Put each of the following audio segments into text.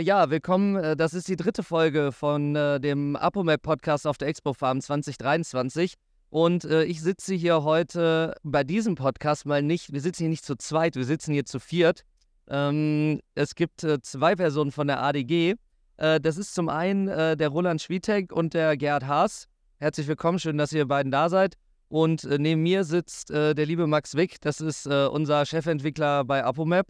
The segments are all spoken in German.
Äh, ja, willkommen. Äh, das ist die dritte Folge von äh, dem Apomap Podcast auf der Expo Farm 2023. Und äh, ich sitze hier heute bei diesem Podcast mal nicht, wir sitzen hier nicht zu zweit, wir sitzen hier zu viert. Ähm, es gibt äh, zwei Personen von der ADG. Äh, das ist zum einen der Roland Schwietek und der Gerhard Haas. Herzlich willkommen, schön, dass ihr beiden da seid. Und neben mir sitzt der liebe Max Wick, das ist unser Chefentwickler bei Apomap.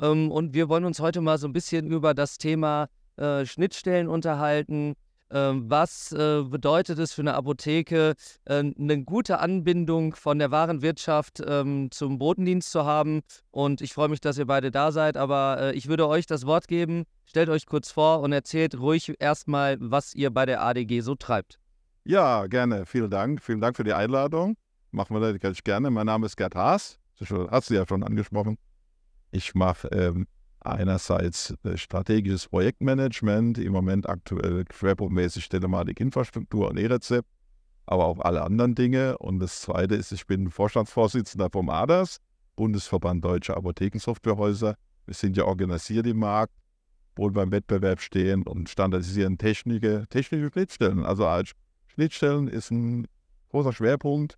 Ähm, und wir wollen uns heute mal so ein bisschen über das Thema äh, Schnittstellen unterhalten. Ähm, was äh, bedeutet es für eine Apotheke, äh, eine gute Anbindung von der Warenwirtschaft ähm, zum Botendienst zu haben? Und ich freue mich, dass ihr beide da seid, aber äh, ich würde euch das Wort geben. Stellt euch kurz vor und erzählt ruhig erstmal, was ihr bei der ADG so treibt. Ja, gerne. Vielen Dank. Vielen Dank für die Einladung. Machen wir natürlich gerne. Mein Name ist Gerd Haas. Das hast du ja schon angesprochen. Ich mache ähm, einerseits äh, strategisches Projektmanagement, im Moment aktuell schwerpunktmäßig Telematik, Infrastruktur und E-Rezept, aber auch alle anderen Dinge. Und das Zweite ist, ich bin Vorstandsvorsitzender vom ADAS, Bundesverband Deutscher Apothekensoftwarehäuser. Wir sind ja organisiert im Markt, wohl beim Wettbewerb stehen und standardisieren Technik, technische Schnittstellen. Also als Schnittstellen ist ein großer Schwerpunkt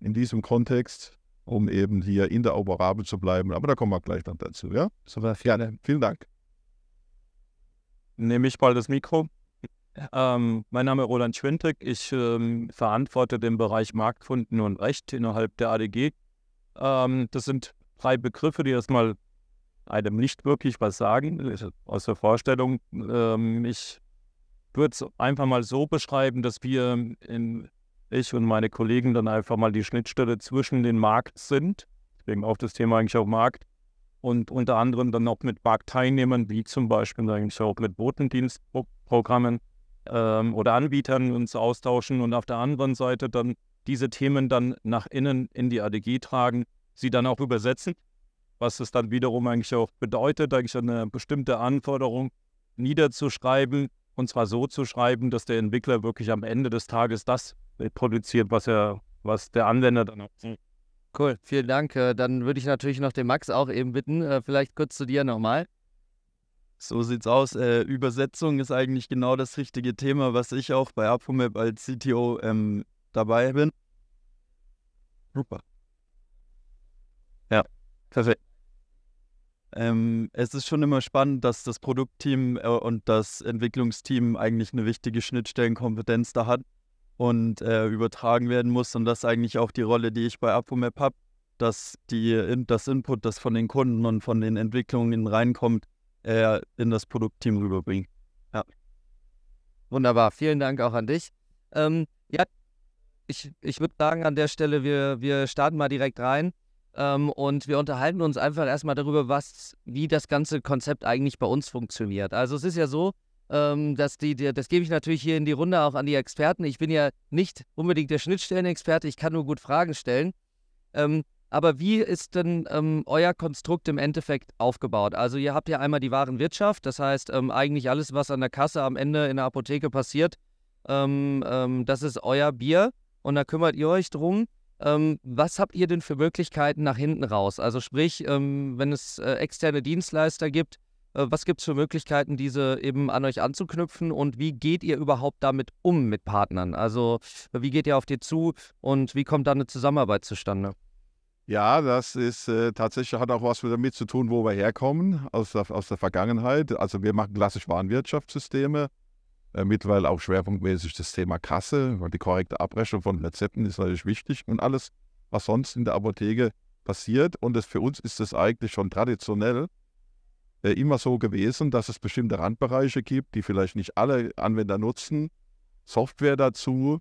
in diesem Kontext um eben hier interoperabel zu bleiben. Aber da kommen wir gleich dann dazu. Ja, super, gerne. Vielen Dank. Nehme ich mal das Mikro. Ähm, mein Name ist Roland Schwintek. Ich ähm, verantworte den Bereich Marktkunden und Recht innerhalb der ADG. Ähm, das sind drei Begriffe, die erstmal einem nicht wirklich was sagen, aus der Vorstellung. Ähm, ich würde es einfach mal so beschreiben, dass wir in ich und meine Kollegen dann einfach mal die Schnittstelle zwischen den Markt sind. Deswegen auch das Thema eigentlich auch Markt. Und unter anderem dann auch mit Marktteilnehmern, wie zum Beispiel eigentlich auch mit Botendienstprogrammen ähm, oder Anbietern uns austauschen und auf der anderen Seite dann diese Themen dann nach innen in die ADG tragen, sie dann auch übersetzen, was es dann wiederum eigentlich auch bedeutet, eigentlich eine bestimmte Anforderung niederzuschreiben und zwar so zu schreiben, dass der Entwickler wirklich am Ende des Tages das produziert, was er, was der Anwender dann auch sieht. Cool, vielen Dank. Äh, dann würde ich natürlich noch den Max auch eben bitten, äh, vielleicht kurz zu dir nochmal. So sieht's aus. Äh, Übersetzung ist eigentlich genau das richtige Thema, was ich auch bei Apomap als CTO ähm, dabei bin. Super. Ja, perfekt. Ähm, es ist schon immer spannend, dass das Produktteam äh, und das Entwicklungsteam eigentlich eine wichtige Schnittstellenkompetenz da hat und äh, übertragen werden muss. Und das ist eigentlich auch die Rolle, die ich bei Apomap habe, dass die, das Input, das von den Kunden und von den Entwicklungen reinkommt, äh, in das Produktteam rüberbringt. Ja. Wunderbar, vielen Dank auch an dich. Ähm, ja, ich, ich würde sagen, an der Stelle, wir, wir starten mal direkt rein. Ähm, und wir unterhalten uns einfach erstmal darüber, was, wie das ganze Konzept eigentlich bei uns funktioniert. Also es ist ja so, ähm, die, das gebe ich natürlich hier in die Runde auch an die Experten. Ich bin ja nicht unbedingt der Schnittstellenexperte, ich kann nur gut Fragen stellen. Ähm, aber wie ist denn ähm, euer Konstrukt im Endeffekt aufgebaut? Also ihr habt ja einmal die Warenwirtschaft, das heißt ähm, eigentlich alles, was an der Kasse am Ende in der Apotheke passiert, ähm, ähm, das ist euer Bier und da kümmert ihr euch drum. was habt ihr denn für Möglichkeiten nach hinten raus? Also sprich, wenn es äh, externe Dienstleister gibt, was gibt es für Möglichkeiten, diese eben an euch anzuknüpfen und wie geht ihr überhaupt damit um mit Partnern? Also wie geht ihr auf die zu und wie kommt da eine Zusammenarbeit zustande? Ja, das ist äh, tatsächlich hat auch was damit zu tun, wo wir herkommen aus der, aus der Vergangenheit. Also wir machen klassisch Warenwirtschaftssysteme, äh, mittlerweile auch schwerpunktmäßig das Thema Kasse, weil die korrekte Abrechnung von Rezepten ist natürlich wichtig und alles, was sonst in der Apotheke passiert. Und das, für uns ist das eigentlich schon traditionell äh, immer so gewesen, dass es bestimmte Randbereiche gibt, die vielleicht nicht alle Anwender nutzen. Software dazu,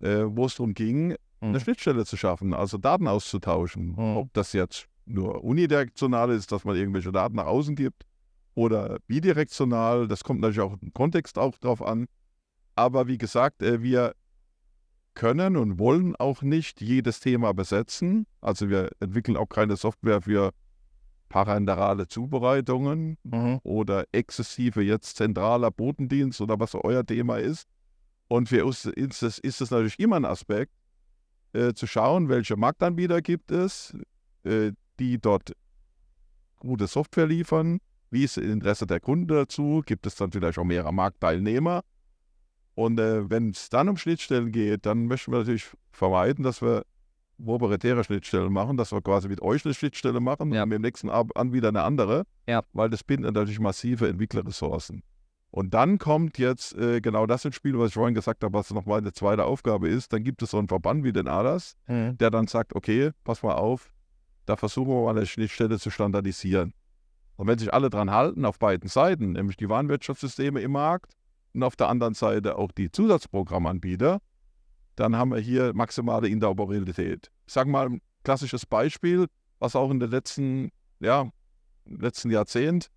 äh, wo es darum ging, mhm. eine Schnittstelle zu schaffen, also Daten auszutauschen. Mhm. Ob das jetzt nur unidirektional ist, dass man irgendwelche Daten nach außen gibt oder bidirektional, das kommt natürlich auch im Kontext auch drauf an. Aber wie gesagt, äh, wir können und wollen auch nicht jedes Thema besetzen. Also wir entwickeln auch keine Software für parenterale Zubereitungen mhm. oder exzessive jetzt zentraler Botendienst oder was euer Thema ist. Und für uns ist es, ist es natürlich immer ein Aspekt, äh, zu schauen, welche Marktanbieter gibt es, äh, die dort gute Software liefern, Wie ist das Interesse der Kunden dazu? Gibt es dann vielleicht auch mehrere Marktteilnehmer? Und äh, wenn es dann um Schnittstellen geht, dann möchten wir natürlich vermeiden, dass wir proprietäre Schnittstellen machen, dass wir quasi mit euch eine Schnittstelle machen Ja. und mit dem nächsten Anbieter eine andere, Ja. weil das bindet natürlich massive Entwicklerressourcen. Und dann kommt jetzt äh, genau das ins Spiel, was ich vorhin gesagt habe, was nochmal eine zweite Aufgabe ist. Dann gibt es so einen Verband wie den ADAS, Mhm. der dann sagt, okay, pass mal auf, da versuchen wir mal eine Schnittstelle zu standardisieren. Und wenn sich alle dran halten, auf beiden Seiten, nämlich die Warenwirtschaftssysteme im Markt und auf der anderen Seite auch die Zusatzprogrammanbieter, dann haben wir hier maximale Interoperabilität. Ich sage mal ein klassisches Beispiel, was auch in den letzten, ja, letzten Jahrzehnt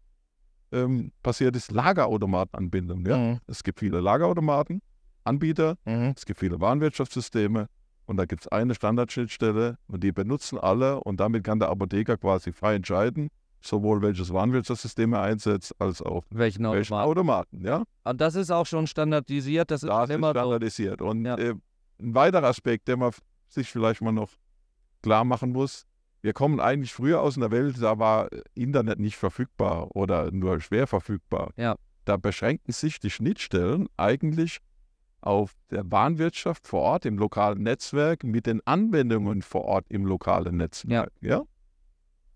ähm, passiert ist, Lagerautomatenanbindung. Ja? Mhm. Es gibt viele Lagerautomaten, Anbieter, Mhm. es gibt viele Warenwirtschaftssysteme und da gibt es eine Standardschnittstelle und die benutzen alle und damit kann der Apotheker quasi frei entscheiden, sowohl welches Warenwirtschaftssystem er einsetzt, als auch Welchen welchen Automat? Automaten. Ja? Und das ist auch schon standardisiert. Das ist Das ist immer so. standardisiert. Und Ja. äh, ein weiterer Aspekt, der man sich vielleicht mal noch klar machen muss, wir kommen eigentlich früher aus einer Welt, da war äh, Internet nicht verfügbar oder nur schwer verfügbar. Ja. Da beschränken sich die Schnittstellen eigentlich auf der Warenwirtschaft vor Ort im lokalen Netzwerk mit den Anwendungen vor Ort im lokalen Netzwerk. Ja.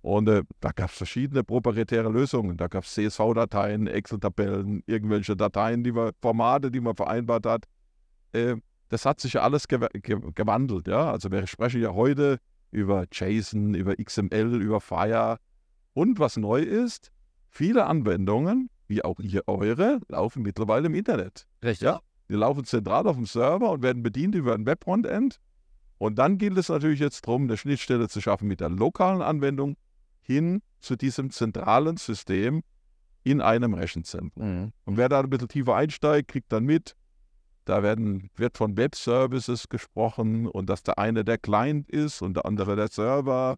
Und äh, da gab es verschiedene proprietäre Lösungen. Da gab es CSV-Dateien, Excel-Tabellen, irgendwelche Dateien, die man, Formate, die man vereinbart hat. Äh, das hat sich ja alles gew ge gewandelt. Ja? Also wir sprechen ja heute über JSON, über XML, über Fire. Und was neu ist, viele Anwendungen, wie auch ihr eure, laufen mittlerweile im Internet. Richtig. Ja. Die laufen zentral auf dem Server und werden bedient über ein Web-Frontend. Und dann gilt es natürlich jetzt darum, eine Schnittstelle zu schaffen mit der lokalen Anwendung hin zu diesem zentralen System in einem Rechenzentrum. Mhm. Und wer da ein bisschen tiefer einsteigt, kriegt dann mit, da werden, wird von Web-Services gesprochen und dass der eine der Client ist und der andere der Server.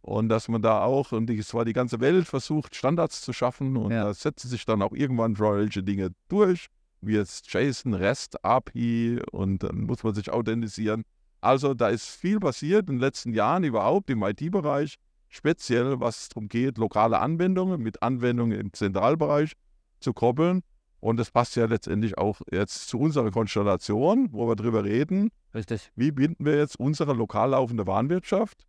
Und dass man da auch, und die, zwar die ganze Welt versucht, Standards zu schaffen und Ja. da setzen sich dann auch irgendwann solche Dinge durch, wie jetzt JSON, REST, API und dann muss man sich authentisieren. Also da ist viel passiert in den letzten Jahren überhaupt im IT-Bereich, speziell was es darum geht, lokale Anwendungen mit Anwendungen im Zentralbereich zu koppeln. Und das passt ja letztendlich auch jetzt zu unserer Konstellation, wo wir drüber reden, Richtig. wie binden wir jetzt unsere lokal laufende Warenwirtschaft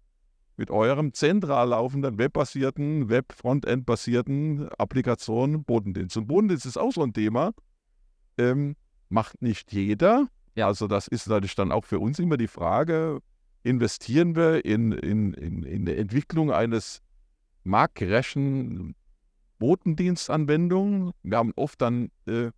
mit eurem zentral laufenden, webbasierten, Web-Frontend-basierten Applikationen Bodendienst. Und Bodendienst ist auch so ein Thema. Ähm, macht nicht jeder. Ja. Also das ist natürlich dann auch für uns immer die Frage, investieren wir in, in, in, in die Entwicklung eines marktgerechten Botendienstanwendung. Wir haben oft dann äh,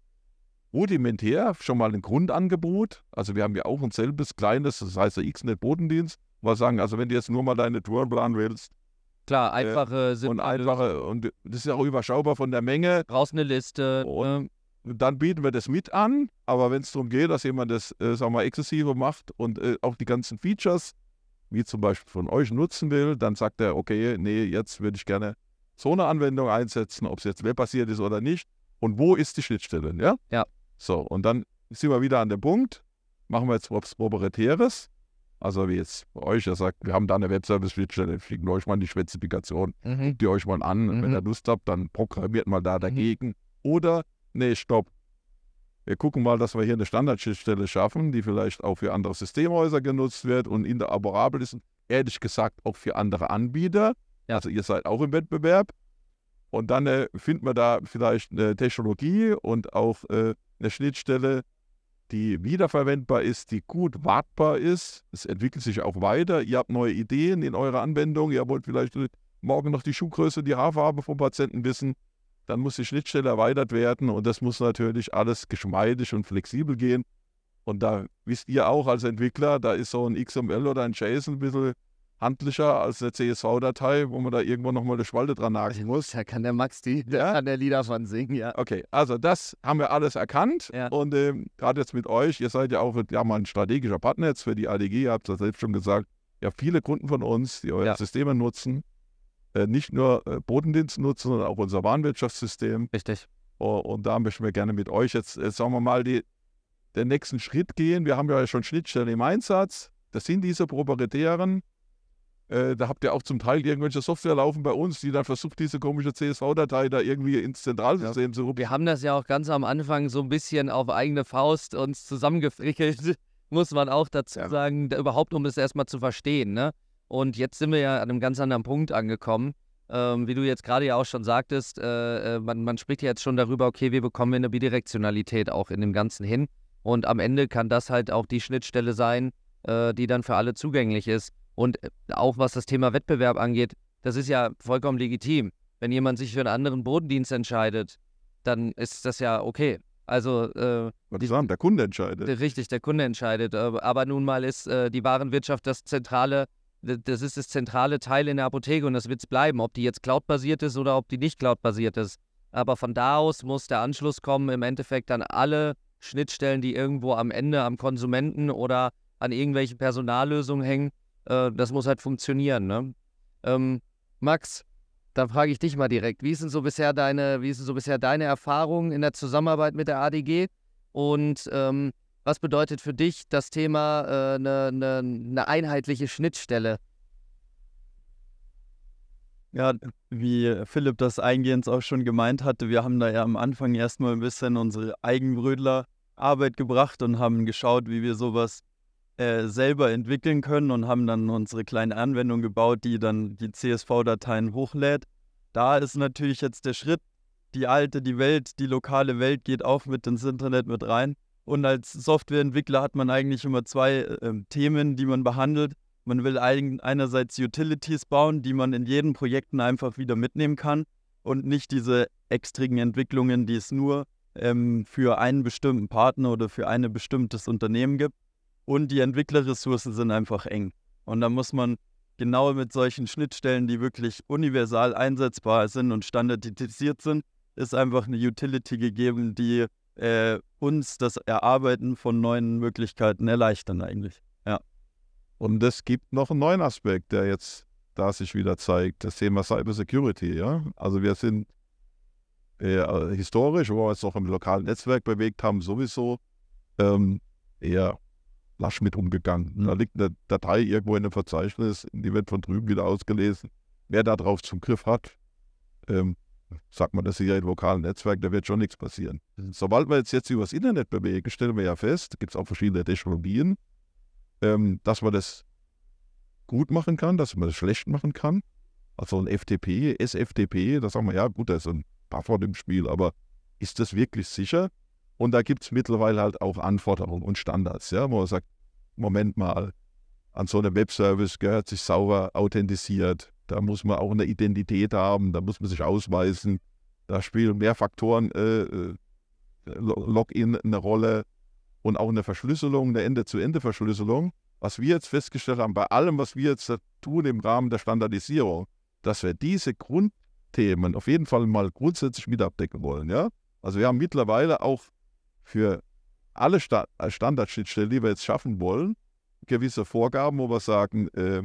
rudimentär schon mal ein Grundangebot. Also wir haben ja auch ein selbes kleines, das heißt der XNet Bodendienst. Wir sagen, also wenn du jetzt nur mal deine Tour planen willst Klar, einfache, und simple einfache, und das ist ja auch überschaubar von der Menge, Brauchst eine Liste. Und- ne? dann bieten wir das mit an. Aber wenn es darum geht, dass jemand das, äh, sagen wir mal, exzessive macht und äh, auch die ganzen Features, wie zum Beispiel von euch nutzen will, dann sagt er, okay, nee, jetzt würde ich gerne so eine Anwendung einsetzen, ob es jetzt webbasiert ist oder nicht. Und wo ist die Schnittstelle, ja? Ja. So, und dann sind wir wieder an dem Punkt, machen wir jetzt was Proprietäres. Also wie jetzt bei euch, ihr sagt, wir haben da eine Webservice-Schnittstelle, wir euch mal die Spezifikation Mhm. guckt ihr euch mal an. Mhm. Wenn ihr Lust habt, dann programmiert mal da dagegen. Oder, nee, stopp. Wir gucken mal, dass wir hier eine Standardschnittstelle schaffen, die vielleicht auch für andere Systemhäuser genutzt wird und interoperabel ist. Ehrlich gesagt auch für andere Anbieter. Ja. Also ihr seid auch im Wettbewerb. Und dann äh, finden wir da vielleicht eine Technologie und auch äh, eine Schnittstelle, die wiederverwendbar ist, die gut wartbar ist. Es entwickelt sich auch weiter. Ihr habt neue Ideen in eurer Anwendung. Ihr wollt vielleicht morgen noch die Schuhgröße, die Haarfarbe vom Patienten wissen. Dann muss die Schnittstelle erweitert werden und das muss natürlich alles geschmeidig und flexibel gehen. Und da wisst ihr auch als Entwickler, da ist so ein XML oder ein JSON ein bisschen handlicher als eine CSV-Datei, wo man da irgendwo nochmal eine Spalte dran nageln muss. Da kann der Max die, Ja? kann der Lieder von singen, ja. Okay, also das haben wir alles erkannt. Ja. Und ähm, gerade jetzt mit euch, ihr seid ja auch ja, mal ein strategischer Partner jetzt für die ADG, ihr habt es ja selbst schon gesagt. Ja, viele Kunden von uns, die eure Ja. Systeme nutzen, äh, nicht nur äh, Bodendienst nutzen, sondern auch unser Warenwirtschaftssystem. Richtig. Oh, und da möchten wir gerne mit euch jetzt, äh, sagen wir mal, die, den nächsten Schritt gehen. Wir haben ja schon Schnittstellen im Einsatz. Das sind diese proprietären Äh, da habt ihr auch zum Teil irgendwelche Software laufen bei uns, die dann versucht, diese komische CSV-Datei da irgendwie ins Zentralsystem ja. zu Wir haben das ja auch ganz am Anfang so ein bisschen auf eigene Faust uns zusammengefrickelt, muss man auch dazu ja. sagen, da, überhaupt um es erstmal zu verstehen. Ne? Und jetzt sind wir ja an einem ganz anderen Punkt angekommen. Ähm, wie du jetzt gerade ja auch schon sagtest, äh, äh, man, man spricht ja jetzt schon darüber, okay, wie bekommen wir eine Bidirektionalität auch in dem Ganzen hin. Und am Ende kann das halt auch die Schnittstelle sein, äh, die dann für alle zugänglich ist. Und äh, auch was das Thema Wettbewerb angeht, das ist ja vollkommen legitim. Wenn jemand sich für einen anderen Bodendienst entscheidet, dann ist das ja okay. Also äh, die, sagen, der Kunde entscheidet. Richtig, der Kunde entscheidet. Aber nun mal ist äh, die Warenwirtschaft das zentrale das ist das zentrale Teil in der Apotheke und das wird es bleiben, ob die jetzt cloud-basiert ist oder ob die nicht cloud-basiert ist. Aber von da aus muss der Anschluss kommen, im Endeffekt an alle Schnittstellen, die irgendwo am Ende am Konsumenten oder an irgendwelchen Personallösungen hängen. Äh, das muss halt funktionieren. Ne? Ähm, Max, da frage ich dich mal direkt, wie sind so bisher deine, wie sind so bisher deine Erfahrungen in der Zusammenarbeit mit der ADG? Und ähm, was bedeutet für dich das Thema eine äh, ne, ne einheitliche Schnittstelle? Ja, wie Philipp das eingehend auch schon gemeint hatte, wir haben da ja am Anfang erstmal ein bisschen unsere Eigenbrödler-Arbeit gebracht und haben geschaut, wie wir sowas äh, selber entwickeln können und haben dann unsere kleine Anwendung gebaut, die dann die CSV-Dateien hochlädt. Da ist natürlich jetzt der Schritt, die alte, die Welt, die lokale Welt geht auch mit ins Internet mit rein. Und als Softwareentwickler hat man eigentlich immer zwei äh, Themen, die man behandelt. Man will einerseits Utilities bauen, die man in jeden Projekten einfach wieder mitnehmen kann und nicht diese extrigen Entwicklungen, die es nur ähm, für einen bestimmten Partner oder für ein bestimmtes Unternehmen gibt. Und die Entwicklerressourcen sind einfach eng. Und da muss man genau mit solchen Schnittstellen, die wirklich universal einsetzbar sind und standardisiert sind, ist einfach eine Utility gegeben, die äh, uns das Erarbeiten von neuen Möglichkeiten erleichtern eigentlich. Ja. Und es gibt noch einen neuen Aspekt, der jetzt da sich wieder zeigt, das Thema Cybersecurity. Ja? Also wir sind äh, historisch, wo wir uns noch im lokalen Netzwerk bewegt haben, sowieso ähm, eher lasch mit umgegangen. Mhm. Da liegt eine Datei irgendwo in einem Verzeichnis, die wird von drüben wieder ausgelesen. Wer darauf Zugriff hat, ähm, sagt man das hier im lokalen Netzwerk, da wird schon nichts passieren. Sobald wir jetzt, jetzt über das Internet bewegen, stellen wir ja fest, gibt es auch verschiedene Technologien, ähm, dass man das gut machen kann, dass man das schlecht machen kann. Also ein FTP, SFTP, da sagen wir, ja gut, da ist ein Passwort im Spiel, aber ist das wirklich sicher? Und da gibt es mittlerweile halt auch Anforderungen und Standards, ja, wo man sagt, Moment mal, an so einem Webservice gehört sich sauber authentisiert, da muss man auch eine Identität haben, da muss man sich ausweisen. Da spielen mehr Faktoren, äh, äh Login eine Rolle und auch eine Verschlüsselung, eine Ende-zu-Ende-Verschlüsselung. Was wir jetzt festgestellt haben, bei allem, was wir jetzt tun im Rahmen der Standardisierung, dass wir diese Grundthemen auf jeden Fall mal grundsätzlich mit abdecken wollen. Ja? Also wir haben mittlerweile auch für alle Sta Standardschnittstellen, die wir jetzt schaffen wollen, gewisse Vorgaben, wo wir sagen, äh,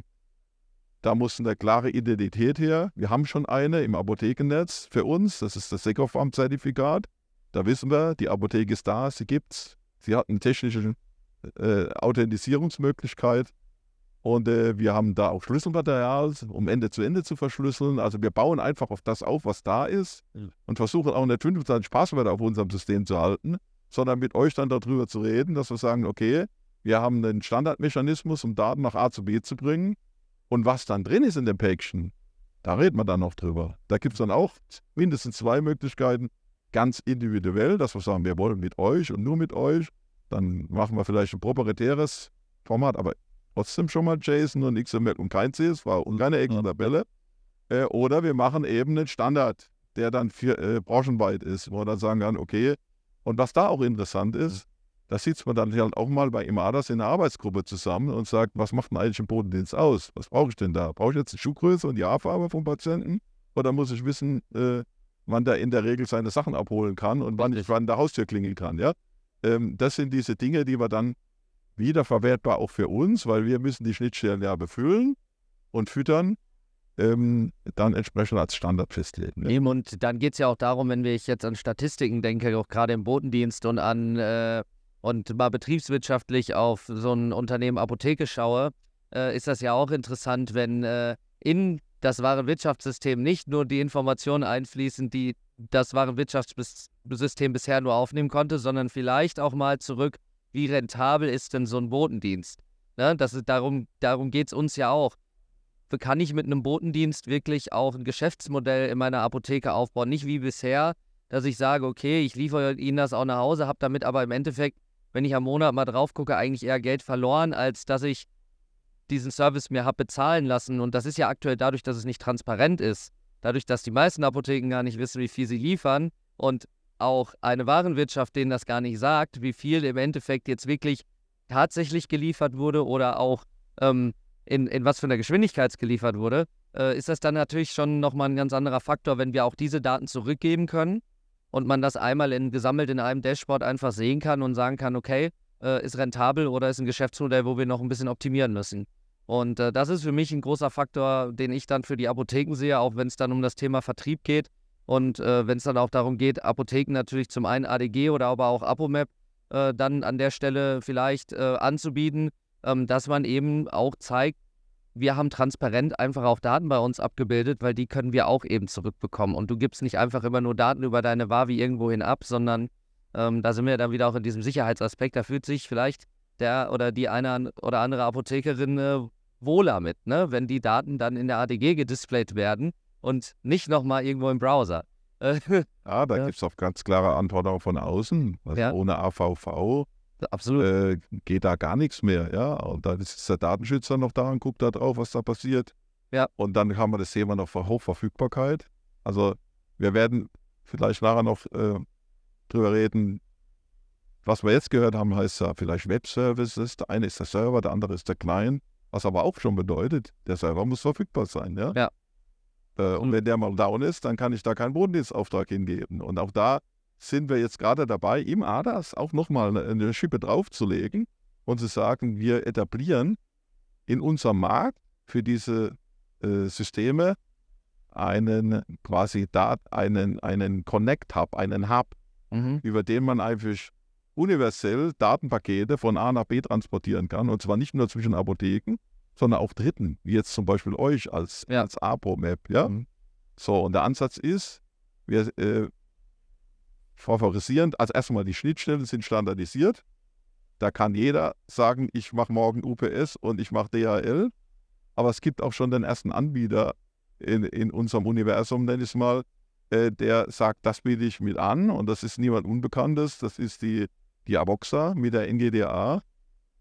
da muss eine klare Identität her. Wir haben schon eine im Apothekennetz für uns. Das ist das Secofarm-Zertifikat. Da wissen wir, die Apotheke ist da, sie gibt es. Sie hat eine technische äh, Authentisierungsmöglichkeit. Und äh, wir haben da auch Schlüsselmaterial, um Ende zu Ende zu verschlüsseln. Also wir bauen einfach auf das auf, was da ist und versuchen auch nicht 25 Passwörter auf unserem System zu halten, sondern mit euch dann darüber zu reden, dass wir sagen, okay, wir haben einen Standardmechanismus, um Daten nach A zu B zu bringen. Und was dann drin ist in dem Päckchen, da reden wir dann noch drüber. Da gibt es dann auch mindestens zwei Möglichkeiten, ganz individuell, dass wir sagen, wir wollen mit euch und nur mit euch. Dann machen wir vielleicht ein proprietäres Format, aber trotzdem schon mal JSON und XML und kein CSV und keine Excel-Tabelle. Äh, oder wir machen eben einen Standard, der dann für, äh, branchenweit ist, wo wir dann sagen kann, okay, und was da auch interessant ist, da sitzt man dann halt auch mal bei Imadas in einer Arbeitsgruppe zusammen und sagt, was macht denn eigentlich ein Bodendienst aus? Was brauche ich denn da? Brauche ich jetzt die Schuhgröße und die Haarfarbe vom Patienten? Oder muss ich wissen, äh, wann der in der Regel seine Sachen abholen kann und wann ich wann der Haustür klingeln kann? Ja? Ähm, das sind diese Dinge, die wir dann wiederverwertbar auch für uns, weil wir müssen die Schnittstellen ja befüllen und füttern, ähm, dann entsprechend als Standard festlegen. Ja. Und dann geht es ja auch darum, wenn ich jetzt an Statistiken denke, auch gerade im Bodendienst und an äh, und mal betriebswirtschaftlich auf so ein Unternehmen Apotheke schaue, äh, ist das ja auch interessant, wenn äh, in das Warenwirtschaftssystem nicht nur die Informationen einfließen, die das Warenwirtschaftssystem bisher nur aufnehmen konnte, sondern vielleicht auch mal zurück, wie rentabel ist denn so ein Botendienst? Ne? Das ist, darum darum geht es uns ja auch. Kann ich mit einem Botendienst wirklich auch ein Geschäftsmodell in meiner Apotheke aufbauen? Nicht wie bisher, dass ich sage, okay, ich liefere Ihnen das auch nach Hause, habe damit aber im Endeffekt, wenn ich am Monat mal drauf gucke, eigentlich eher Geld verloren, als dass ich diesen Service mir habe bezahlen lassen. Und das ist ja aktuell dadurch, dass es nicht transparent ist, dadurch, dass die meisten Apotheken gar nicht wissen, wie viel sie liefern und auch eine Warenwirtschaft denen das gar nicht sagt, wie viel im Endeffekt jetzt wirklich tatsächlich geliefert wurde oder auch ähm, in, in was für einer Geschwindigkeit es geliefert wurde, äh, ist das dann natürlich schon nochmal ein ganz anderer Faktor, wenn wir auch diese Daten zurückgeben können und man das einmal in, gesammelt in einem Dashboard einfach sehen kann und sagen kann, okay, äh, ist rentabel oder ist ein Geschäftsmodell, wo wir noch ein bisschen optimieren müssen. Und äh, das ist für mich ein großer Faktor, den ich dann für die Apotheken sehe, auch wenn es dann um das Thema Vertrieb geht und äh, wenn es dann auch darum geht, Apotheken natürlich zum einen ADG oder aber auch Apomap äh, dann an der Stelle vielleicht äh, anzubieten, ähm, dass man eben auch zeigt, wir haben transparent einfach auch Daten bei uns abgebildet, weil die können wir auch eben zurückbekommen. Und du gibst nicht einfach immer nur Daten über deine Wavi irgendwohin ab, sondern ähm, da sind wir dann wieder auch in diesem Sicherheitsaspekt. Da fühlt sich vielleicht der oder die eine oder andere Apothekerin äh, wohler mit, ne? wenn die Daten dann in der ADG gedisplayt werden und nicht nochmal irgendwo im Browser. ja, da ja. gibt es auch ganz klare Anforderungen von außen. Also ja. Ohne AVV Absolut. Äh, geht da gar nichts mehr. Ja? Und dann ist der Datenschützer noch da und guckt da drauf, was da passiert. Ja. Und dann haben wir das Thema noch Hochverfügbarkeit. Also wir werden vielleicht nachher noch äh, drüber reden, was wir jetzt gehört haben, heißt ja vielleicht Web-Services. Der eine ist der Server, der andere ist der Client. Was aber auch schon bedeutet, der Server muss verfügbar sein. Ja. ja. Äh, und wenn der mal down ist, dann kann ich da keinen Bodendienstauftrag hingeben. Und auch da sind wir jetzt gerade dabei, im ADAS auch nochmal eine, Schippe draufzulegen und zu sagen, wir etablieren in unserem Markt für diese äh, Systeme einen quasi da, einen, einen Connect Hub, einen Hub, mhm. über den man einfach universell Datenpakete von A nach B transportieren kann. Und zwar nicht nur zwischen Apotheken, sondern auch Dritten, wie jetzt zum Beispiel euch als, ja. als APO-Map. Ja? Mhm. So, und der Ansatz ist, wir äh, favorisieren, also erstmal die Schnittstellen sind standardisiert. Da kann jeder sagen, ich mache morgen UPS und ich mache DHL. Aber es gibt auch schon den ersten Anbieter in, in unserem Universum, nenne ich es mal, äh, der sagt, das biete ich mit an. Und das ist niemand Unbekanntes. Das ist die, die Avoxa mit der NGDA,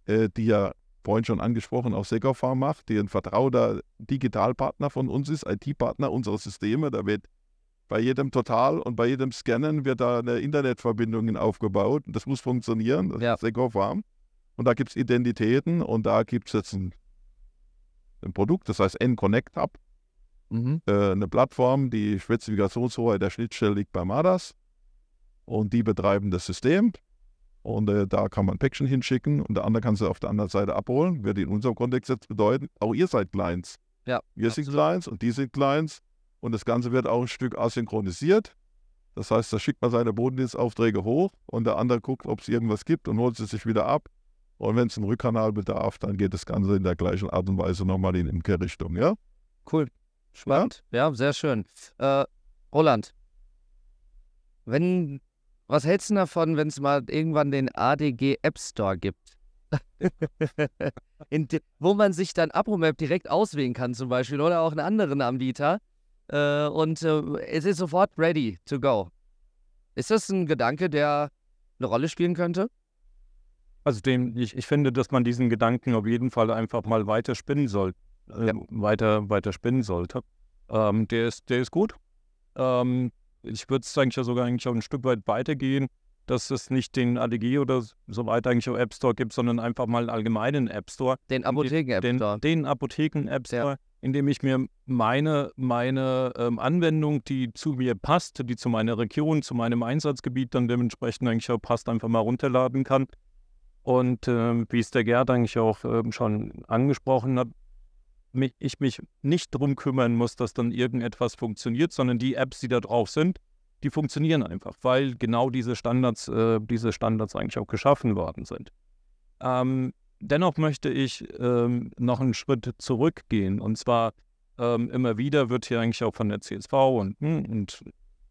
äh, die ja vorhin schon angesprochen auch Segofarm macht, die ein vertrauter Digitalpartner von uns ist, IT-Partner unserer Systeme. Da wird bei jedem Total und bei jedem Scannen wird da eine Internetverbindung aufgebaut. Das muss funktionieren. Das ja. ist Segofarm. Und da gibt es Identitäten und da gibt es jetzt ein, ein, Produkt, das heißt N-Connect Hub. Mhm. Äh, eine Plattform, die Spezifikationshoheit der Schnittstelle liegt bei MADAS. Und die betreiben das System. Und äh, da kann man Päckchen hinschicken und der andere kann sie auf der anderen Seite abholen. Wird in unserem Kontext jetzt bedeuten, auch ihr seid Clients. Ja, wir absolut. sind Clients und die sind Clients. Und das Ganze wird auch ein Stück asynchronisiert. Das heißt, da schickt man seine Bodendienstaufträge hoch und der andere guckt, ob es irgendwas gibt und holt sie sich wieder ab. Und wenn es einen Rückkanal bedarf, dann geht das Ganze in der gleichen Art und Weise nochmal in Imkerrichtung, ja? Cool. Spannend. Ja, ja sehr schön. Äh, Roland, wenn, was hältst du davon, wenn es mal irgendwann den ADG App Store gibt? de, wo man sich dann AproMap direkt auswählen kann zum Beispiel oder auch einen anderen Anbieter äh, und äh, es ist sofort ready to go. Ist das ein Gedanke, der eine Rolle spielen könnte? Also dem, ich, ich finde, dass man diesen Gedanken auf jeden Fall einfach mal weiter spinnen soll, äh, ja. weiter, weiter spinnen sollte. Ähm, der, ist, der ist gut. Ähm, ich würde es eigentlich ja sogar eigentlich auch ein Stück weit weitergehen, dass es nicht den ADG oder so weiter eigentlich auch App Store gibt, sondern einfach mal einen allgemeinen App Store. Den Apotheken-App Store. Den, den Apotheken-App Store. Ja indem ich mir meine, meine ähm, Anwendung, die zu mir passt, die zu meiner Region, zu meinem Einsatzgebiet dann dementsprechend eigentlich auch passt, einfach mal runterladen kann. Und äh, wie es der Gerd eigentlich auch äh, schon angesprochen hat, mich, ich mich nicht darum kümmern muss, dass dann irgendetwas funktioniert, sondern die Apps, die da drauf sind, die funktionieren einfach, weil genau diese Standards, äh, diese Standards eigentlich auch geschaffen worden sind. Ähm, dennoch möchte ich ähm, noch einen Schritt zurückgehen. Und zwar ähm, immer wieder wird hier eigentlich auch von der CSV und, hm, und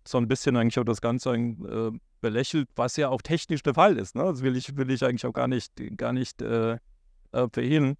so ein bisschen eigentlich auch das Ganze äh, belächelt, was ja auch technisch der Fall ist. Ne? Das will ich, will ich eigentlich auch gar nicht, gar nicht äh, äh, verhehlen.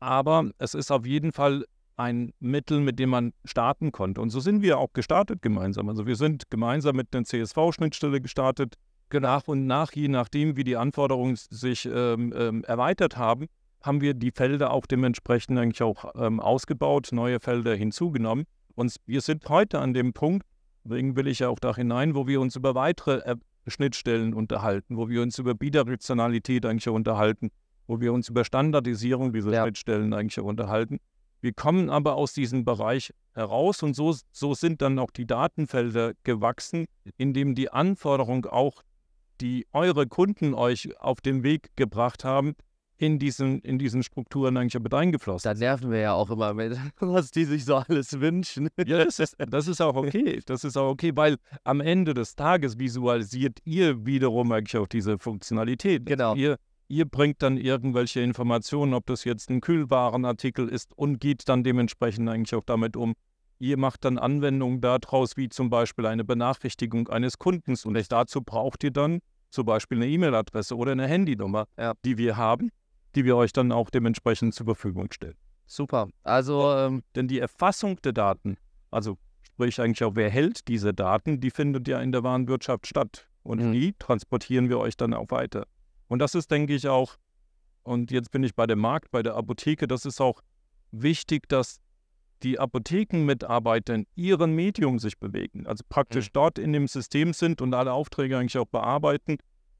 Aber es ist auf jeden Fall ein Mittel, mit dem man starten konnte. Und so sind wir auch gestartet gemeinsam. Also wir sind gemeinsam mit der CSV-Schnittstelle gestartet, nach und nach, je nachdem, wie die Anforderungen sich ähm, ähm, erweitert haben, haben wir die Felder auch dementsprechend eigentlich auch ähm, ausgebaut, neue Felder hinzugenommen. Und wir sind heute an dem Punkt, deswegen will ich ja auch da hinein, wo wir uns über weitere äh, Schnittstellen unterhalten, wo wir uns über Bidirektionalität eigentlich unterhalten, wo wir uns über Standardisierung dieser ja. Schnittstellen eigentlich unterhalten. Wir kommen aber aus diesem Bereich heraus und so, so sind dann auch die Datenfelder gewachsen, indem die Anforderung auch, die eure Kunden euch auf den Weg gebracht haben, in diesen, in diesen Strukturen eigentlich mit eingeflossen. Da nerven wir ja auch immer mit, was die sich so alles wünschen. Ja, das ist, das ist auch okay. Das ist auch okay, weil am Ende des Tages visualisiert ihr wiederum eigentlich auch diese Funktionalität. Genau. Ihr Ihr bringt dann irgendwelche Informationen, ob das jetzt ein Kühlwarenartikel ist und geht dann dementsprechend eigentlich auch damit um. Ihr macht dann Anwendungen daraus, wie zum Beispiel eine Benachrichtigung eines Kundens. Und dazu braucht ihr dann zum Beispiel eine E-Mail-Adresse oder eine Handynummer, ja. die wir haben, die wir euch dann auch dementsprechend zur Verfügung stellen. Super. Also, ähm, denn die Erfassung der Daten, also sprich eigentlich auch, wer hält diese Daten, die findet ja in der Warenwirtschaft statt. Und mhm. die transportieren wir euch dann auch weiter. Und das ist, denke ich, auch, und jetzt bin ich bei dem Markt, bei der Apotheke, das ist auch wichtig, dass die Apothekenmitarbeiter in ihrem Medium sich bewegen. Also praktisch mhm. dort in dem System sind und alle Aufträge eigentlich auch bearbeiten,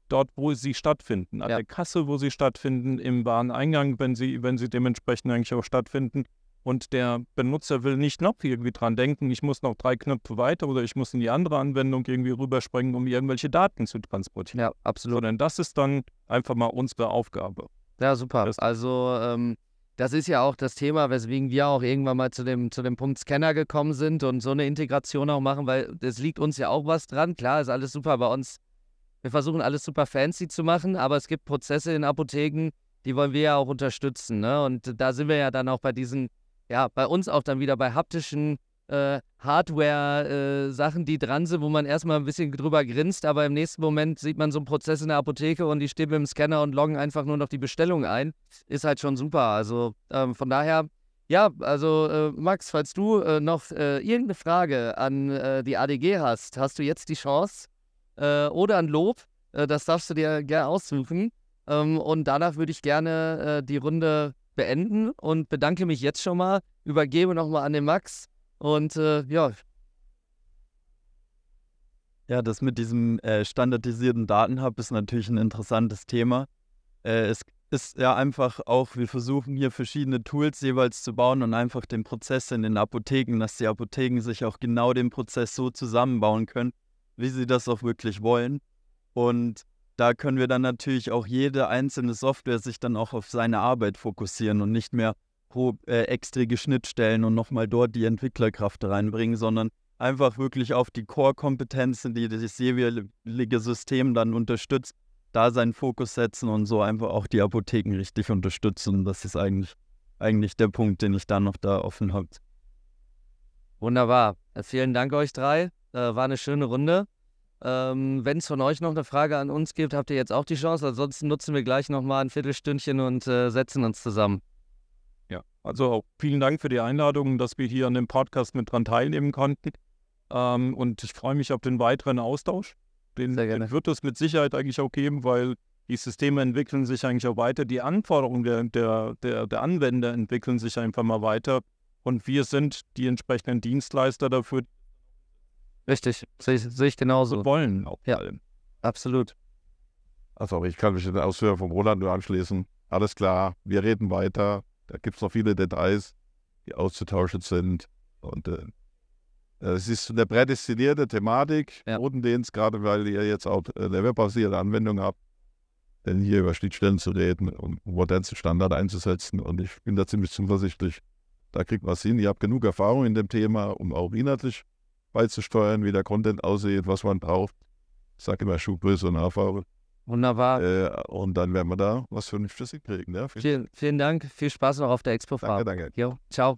dort, wo sie stattfinden. An ja. der Kasse, wo sie stattfinden, im Wareneingang, wenn sie, wenn sie dementsprechend eigentlich auch stattfinden. Und der Benutzer will nicht noch irgendwie dran denken, ich muss noch drei Knöpfe weiter oder ich muss in die andere Anwendung irgendwie rüberspringen, um irgendwelche Daten zu transportieren. Ja, absolut. Sondern das ist dann einfach mal unsere Aufgabe. Ja, super. Das also ähm, das ist ja auch das Thema, weswegen wir auch irgendwann mal zu dem, zu dem Punkt Scanner gekommen sind und so eine Integration auch machen, weil es liegt uns ja auch was dran. Klar, ist alles super bei uns. Wir versuchen alles super fancy zu machen, aber es gibt Prozesse in Apotheken, die wollen wir ja auch unterstützen. Ne? Und da sind wir ja dann auch bei diesen ja, bei uns auch dann wieder bei haptischen äh, Hardware-Sachen, äh, die dran sind, wo man erstmal ein bisschen drüber grinst, aber im nächsten Moment sieht man so einen Prozess in der Apotheke und die stehen dem Scanner und loggen einfach nur noch die Bestellung ein. Ist halt schon super. Also ähm, von daher, ja, also äh, Max, falls du äh, noch äh, irgendeine Frage an äh, die ADG hast, hast du jetzt die Chance oder ein Lob, das darfst du dir gerne aussuchen. Ähm, und danach würde ich gerne die Runde beenden und bedanke mich jetzt schon mal, übergebe nochmal an den Max und äh, ja. Ja, das mit diesem äh, standardisierten Datenhub ist natürlich ein interessantes Thema. Äh, es ist ja einfach auch, wir versuchen hier verschiedene Tools jeweils zu bauen und einfach den Prozess in den Apotheken, dass die Apotheken sich auch genau den Prozess so zusammenbauen können, wie sie das auch wirklich wollen. Und da können wir dann natürlich auch jede einzelne Software sich dann auch auf seine Arbeit fokussieren und nicht mehr äh, extra Schnittstellen und nochmal dort die Entwicklerkraft reinbringen, sondern einfach wirklich auf die Core-Kompetenzen, die das jeweilige System dann unterstützt, da seinen Fokus setzen und so einfach auch die Apotheken richtig unterstützen. Das ist eigentlich, eigentlich der Punkt, den ich da noch da offen habe. Wunderbar. Vielen Dank euch drei. Äh, war eine schöne Runde. Ähm, Wenn es von euch noch eine Frage an uns gibt, habt ihr jetzt auch die Chance. Ansonsten nutzen wir gleich nochmal ein Viertelstündchen und äh, setzen uns zusammen. Ja, also vielen Dank für die Einladung, dass wir hier an dem Podcast mit dran teilnehmen konnten. Ähm, und ich freue mich auf den weiteren Austausch. Den, den, wird es mit Sicherheit eigentlich auch geben, weil die Systeme entwickeln sich eigentlich auch weiter. Die Anforderungen der, der, der, der Anwender entwickeln sich einfach mal weiter. Und wir sind die entsprechenden Dienstleister dafür, Richtig, sehe seh ich genauso. Und wollen auch ja, absolut. Also ich kann mich den Ausführungen von Roland nur anschließen. Alles klar, wir reden weiter. Da gibt es noch viele Details, die auszutauschen sind. Und äh, es ist eine prädestinierte Thematik, ja. Gerade weil ihr jetzt auch eine webbasierte Anwendung habt, denn hier über Schnittstellen zu reden und modernen Standard einzusetzen. Und ich bin da ziemlich zuversichtlich, da kriegt man es hin. Ihr habt genug Erfahrung in dem Thema, um auch inhaltlich beizusteuern, wie der Content aussieht, was man braucht. Ich sage immer Schuhgröße und Haarfarbe. Wunderbar. Äh, und dann werden wir da was Vernünftiges kriegen. Ja? Vielen Vielen, vielen Dank. Viel Spaß noch auf der Expo-Fahrt. Danke, danke. Jo, ciao.